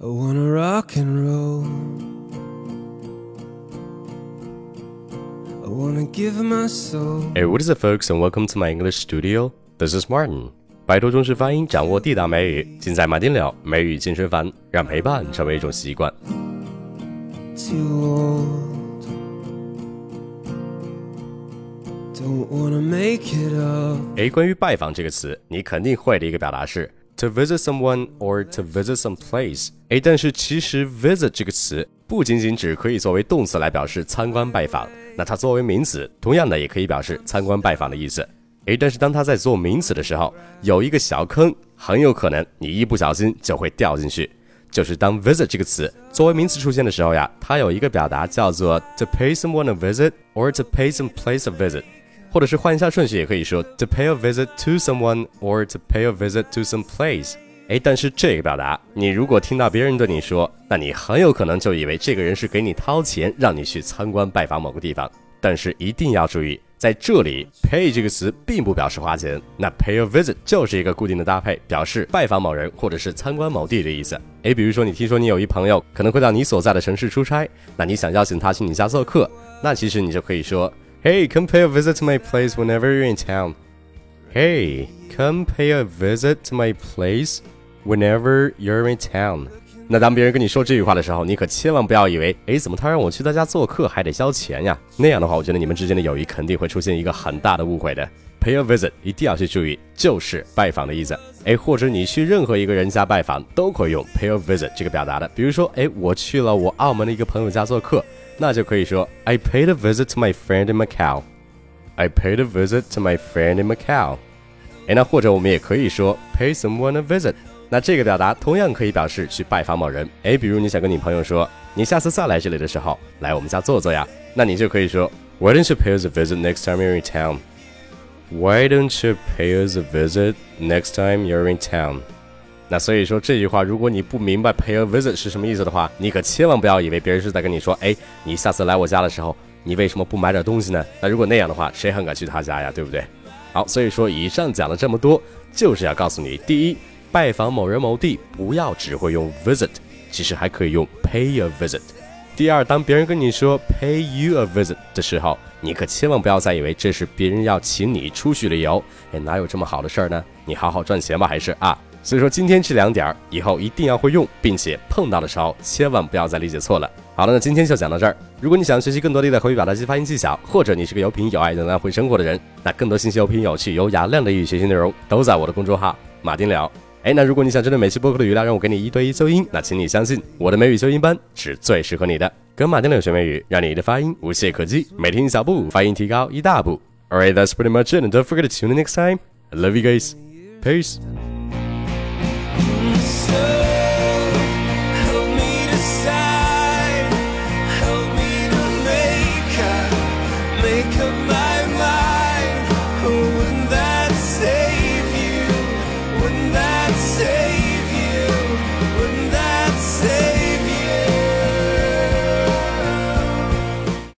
I wanna rock and roll. I wanna give my soul. Hey, what is up, folks, and welcome to my English studio. This is Martin. 摆脱中式发音，掌握地道美语，尽在马丁了美语健身房，让陪伴成为一种习惯。Too old. Don't wanna make it up. 诶，关于拜访这个词，你肯定会的一个表达是 to visit someone or to visit some place。诶，但是其实 visit 这个词不仅仅只可以作为动词来表示参观拜访，那它作为名词，同样的也可以表示参观拜访的意思。诶，但是当它在做名词的时候，有一个小坑，很有可能你一不小心就会掉进去。就是当 visit 这个词作为名词出现的时候呀，它有一个表达叫做 to pay someone a visit or to pay some place a visit。或者是换一下顺序，也可以说 to pay a visit to someone or to pay a visit to some place。哎，但是这个表达，你如果听到别人对你说，那你很有可能就以为这个人是给你掏钱让你去参观拜访某个地方。但是一定要注意，在这里 pay 这个词并不表示花钱，那 pay a visit 就是一个固定的搭配，表示拜访某人或者是参观某地的意思。哎，比如说你听说你有一朋友可能会到你所在的城市出差，那你想邀请他去你家做客，那其实你就可以说。Hey, come pay a visit to my place whenever you're in town. Hey, come pay a visit to my place whenever you're in town. 那当别人跟你说这句话的时候，你可千万不要以为，哎，怎么他让我去他家做客还得交钱呀？那样的话，我觉得你们之间的友谊肯定会出现一个很大的误会的。Pay a visit 一定要去注意，就是拜访的意思。哎，或者你去任何一个人家拜访，都可以用 pay a visit 这个表达的。比如说，哎，我去了我澳门的一个朋友家做客。那就可以说 I paid a visit to my friend in Macau. I paid a visit to my friend in Macau. 哎，那或者我们也可以说 pay someone a visit. 那这个表达同样可以表示去拜访某人。哎，比如你想跟你朋友说，你下次再来这里的时候，来我们家坐坐呀。那你就可以说 Why don't you pay us a visit next time you're in town? Why don't you pay us a visit next time you're in town? 那所以说这句话，如果你不明白 pay a visit 是什么意思的话，你可千万不要以为别人是在跟你说，哎，你下次来我家的时候，你为什么不买点东西呢？那如果那样的话，谁还敢去他家呀？对不对？好，所以说以上讲了这么多，就是要告诉你，第一，拜访某人某地，不要只会用 visit，其实还可以用 pay a visit。第二，当别人跟你说 pay you a visit 的时候，你可千万不要再以为这是别人要请你出去旅游，哎，哪有这么好的事儿呢？你好好赚钱吧，还是啊？所以说今天这两点儿以后一定要会用，并且碰到的时候千万不要再理解错了。好了，那今天就讲到这儿。如果你想学习更多的口语表达及发音技巧，或者你是个有品有爱、能量会生活的人，那更多信息、有品有趣、有雅量的英语学习内容都在我的公众号马丁聊。哎，那如果你想针对每期播客的语料让我给你一对一纠音，那请你相信我的美语纠音班是最适合你的。跟马丁聊学美语，让你的发音无懈可击，每天一小步，发音提高一大步。Alright, that's pretty much it, and don't forget to tune in next time. I love you guys. Peace.